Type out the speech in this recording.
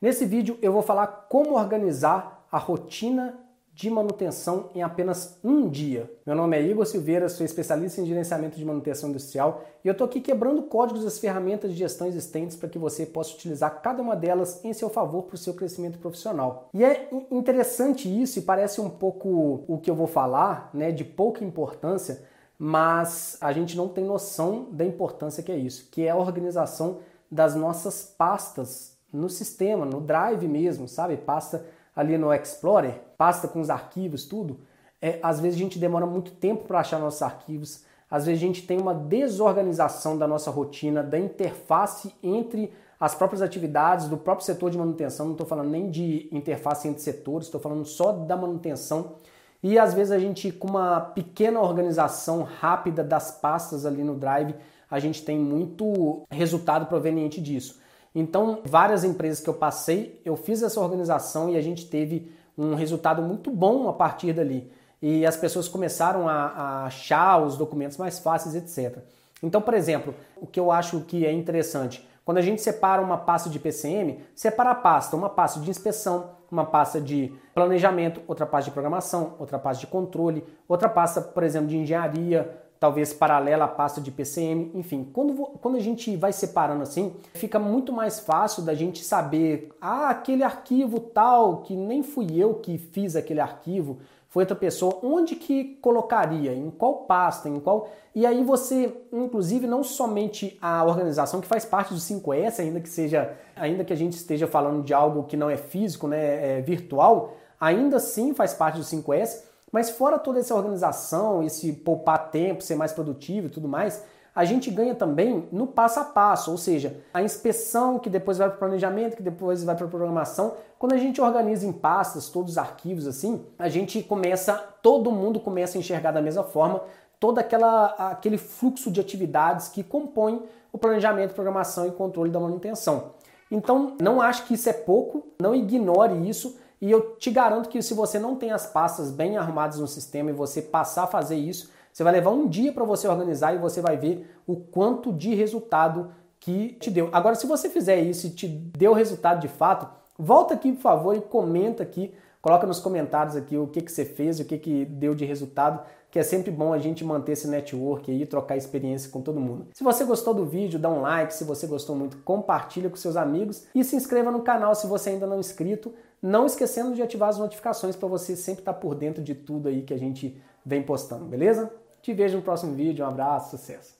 Nesse vídeo eu vou falar como organizar a rotina de manutenção em apenas um dia. Meu nome é Igor Silveira, sou especialista em gerenciamento de manutenção industrial e eu estou aqui quebrando códigos das ferramentas de gestão existentes para que você possa utilizar cada uma delas em seu favor para o seu crescimento profissional. E é interessante isso e parece um pouco o que eu vou falar, né, de pouca importância, mas a gente não tem noção da importância que é isso, que é a organização das nossas pastas no sistema, no Drive mesmo, sabe? Pasta ali no Explorer, pasta com os arquivos, tudo. É, às vezes a gente demora muito tempo para achar nossos arquivos, às vezes a gente tem uma desorganização da nossa rotina, da interface entre as próprias atividades do próprio setor de manutenção, não estou falando nem de interface entre setores, estou falando só da manutenção. E às vezes a gente, com uma pequena organização rápida das pastas ali no Drive, a gente tem muito resultado proveniente disso. Então, várias empresas que eu passei, eu fiz essa organização e a gente teve um resultado muito bom a partir dali. E as pessoas começaram a, a achar os documentos mais fáceis, etc. Então, por exemplo, o que eu acho que é interessante, quando a gente separa uma pasta de PCM, separa a pasta, uma pasta de inspeção, uma pasta de planejamento, outra pasta de programação, outra pasta de controle, outra pasta, por exemplo, de engenharia, talvez paralela à pasta de PCM, enfim. Quando, quando a gente vai separando assim, fica muito mais fácil da gente saber, ah, aquele arquivo tal, que nem fui eu que fiz aquele arquivo, foi outra pessoa, onde que colocaria, em qual pasta, em qual... E aí você, inclusive, não somente a organização que faz parte do 5S, ainda que seja, ainda que a gente esteja falando de algo que não é físico, né, é virtual, ainda assim faz parte do 5S, mas fora toda essa organização, esse poupar tempo, ser mais produtivo e tudo mais, a gente ganha também no passo a passo, ou seja, a inspeção que depois vai para o planejamento, que depois vai para a programação. Quando a gente organiza em pastas todos os arquivos assim, a gente começa, todo mundo começa a enxergar da mesma forma todo aquela, aquele fluxo de atividades que compõe o planejamento, programação e controle da manutenção. Então, não acho que isso é pouco, não ignore isso e eu te garanto que se você não tem as pastas bem arrumadas no sistema e você passar a fazer isso, você vai levar um dia para você organizar e você vai ver o quanto de resultado que te deu. Agora, se você fizer isso e te deu resultado de fato, volta aqui, por favor, e comenta aqui, coloca nos comentários aqui o que, que você fez, o que, que deu de resultado, que é sempre bom a gente manter esse network aí, trocar experiência com todo mundo. Se você gostou do vídeo, dá um like, se você gostou muito, compartilha com seus amigos e se inscreva no canal se você ainda não é inscrito não esquecendo de ativar as notificações para você sempre estar tá por dentro de tudo aí que a gente vem postando, beleza? Te vejo no próximo vídeo, um abraço, sucesso!